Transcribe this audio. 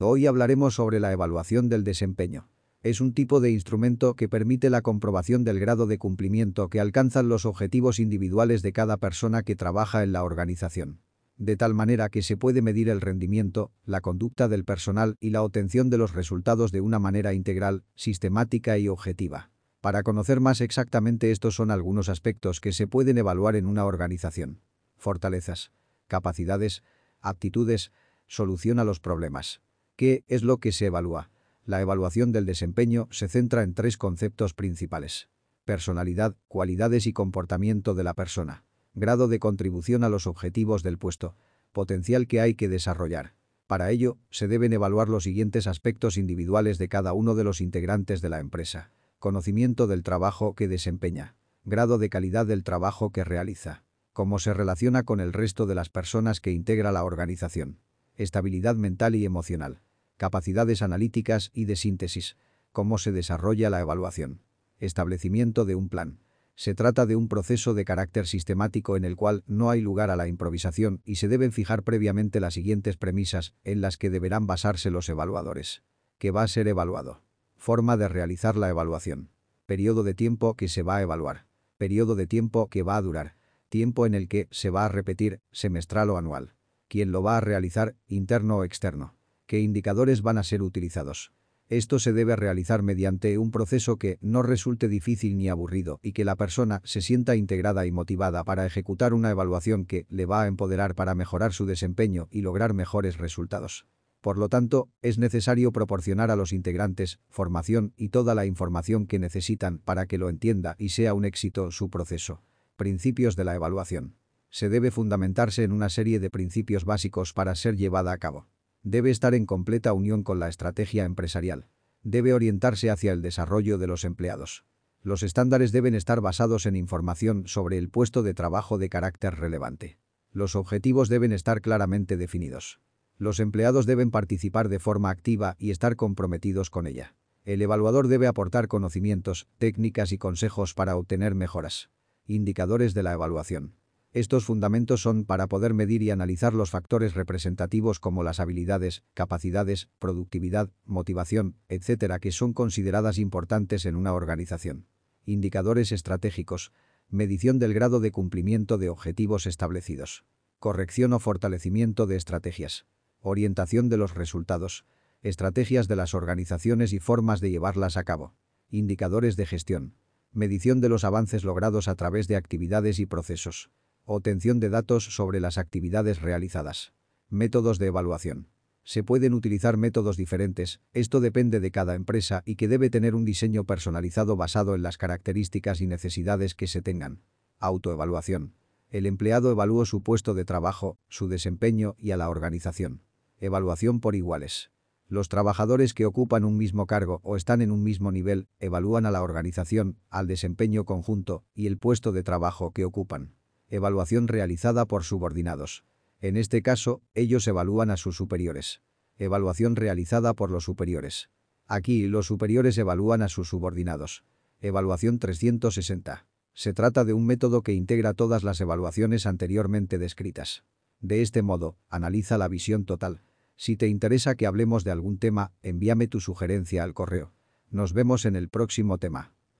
Hoy hablaremos sobre la evaluación del desempeño. Es un tipo de instrumento que permite la comprobación del grado de cumplimiento que alcanzan los objetivos individuales de cada persona que trabaja en la organización. De tal manera que se puede medir el rendimiento, la conducta del personal y la obtención de los resultados de una manera integral, sistemática y objetiva. Para conocer más exactamente estos son algunos aspectos que se pueden evaluar en una organización. Fortalezas, capacidades, aptitudes, solución a los problemas. ¿Qué es lo que se evalúa? La evaluación del desempeño se centra en tres conceptos principales. Personalidad, cualidades y comportamiento de la persona. Grado de contribución a los objetivos del puesto. Potencial que hay que desarrollar. Para ello, se deben evaluar los siguientes aspectos individuales de cada uno de los integrantes de la empresa. Conocimiento del trabajo que desempeña. Grado de calidad del trabajo que realiza. Cómo se relaciona con el resto de las personas que integra la organización estabilidad mental y emocional, capacidades analíticas y de síntesis, cómo se desarrolla la evaluación, establecimiento de un plan. Se trata de un proceso de carácter sistemático en el cual no hay lugar a la improvisación y se deben fijar previamente las siguientes premisas en las que deberán basarse los evaluadores. ¿Qué va a ser evaluado? Forma de realizar la evaluación. Periodo de tiempo que se va a evaluar. Periodo de tiempo que va a durar. Tiempo en el que se va a repetir, semestral o anual quién lo va a realizar, interno o externo, qué indicadores van a ser utilizados. Esto se debe realizar mediante un proceso que no resulte difícil ni aburrido y que la persona se sienta integrada y motivada para ejecutar una evaluación que le va a empoderar para mejorar su desempeño y lograr mejores resultados. Por lo tanto, es necesario proporcionar a los integrantes formación y toda la información que necesitan para que lo entienda y sea un éxito su proceso. Principios de la evaluación se debe fundamentarse en una serie de principios básicos para ser llevada a cabo. Debe estar en completa unión con la estrategia empresarial. Debe orientarse hacia el desarrollo de los empleados. Los estándares deben estar basados en información sobre el puesto de trabajo de carácter relevante. Los objetivos deben estar claramente definidos. Los empleados deben participar de forma activa y estar comprometidos con ella. El evaluador debe aportar conocimientos, técnicas y consejos para obtener mejoras. Indicadores de la evaluación. Estos fundamentos son para poder medir y analizar los factores representativos como las habilidades, capacidades, productividad, motivación, etc. que son consideradas importantes en una organización. Indicadores estratégicos. Medición del grado de cumplimiento de objetivos establecidos. Corrección o fortalecimiento de estrategias. Orientación de los resultados. Estrategias de las organizaciones y formas de llevarlas a cabo. Indicadores de gestión. Medición de los avances logrados a través de actividades y procesos. Obtención de datos sobre las actividades realizadas. Métodos de evaluación. Se pueden utilizar métodos diferentes, esto depende de cada empresa y que debe tener un diseño personalizado basado en las características y necesidades que se tengan. Autoevaluación. El empleado evalúa su puesto de trabajo, su desempeño y a la organización. Evaluación por iguales. Los trabajadores que ocupan un mismo cargo o están en un mismo nivel evalúan a la organización, al desempeño conjunto y el puesto de trabajo que ocupan. Evaluación realizada por subordinados. En este caso, ellos evalúan a sus superiores. Evaluación realizada por los superiores. Aquí los superiores evalúan a sus subordinados. Evaluación 360. Se trata de un método que integra todas las evaluaciones anteriormente descritas. De este modo, analiza la visión total. Si te interesa que hablemos de algún tema, envíame tu sugerencia al correo. Nos vemos en el próximo tema.